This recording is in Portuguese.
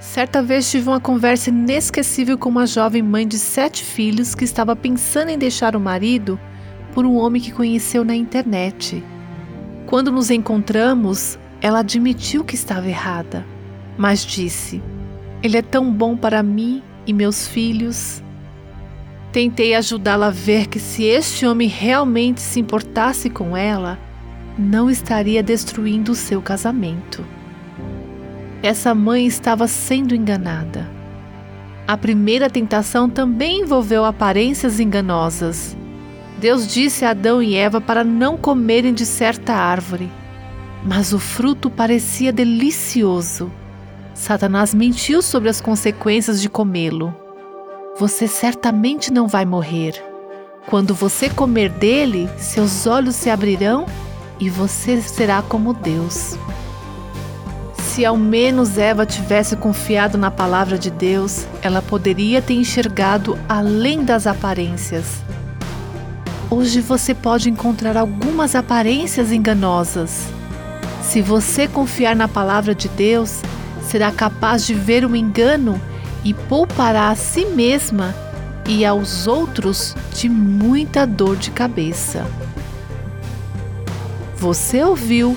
Certa vez tive uma conversa inesquecível com uma jovem mãe de sete filhos que estava pensando em deixar o marido por um homem que conheceu na internet. Quando nos encontramos, ela admitiu que estava errada, mas disse: Ele é tão bom para mim e meus filhos. Tentei ajudá-la a ver que se este homem realmente se importasse com ela, não estaria destruindo o seu casamento. Essa mãe estava sendo enganada. A primeira tentação também envolveu aparências enganosas. Deus disse a Adão e Eva para não comerem de certa árvore, mas o fruto parecia delicioso. Satanás mentiu sobre as consequências de comê-lo. Você certamente não vai morrer. Quando você comer dele, seus olhos se abrirão e você será como Deus. Se ao menos Eva tivesse confiado na palavra de Deus, ela poderia ter enxergado além das aparências. Hoje você pode encontrar algumas aparências enganosas. Se você confiar na palavra de Deus, será capaz de ver o engano e poupará a si mesma e aos outros de muita dor de cabeça. Você ouviu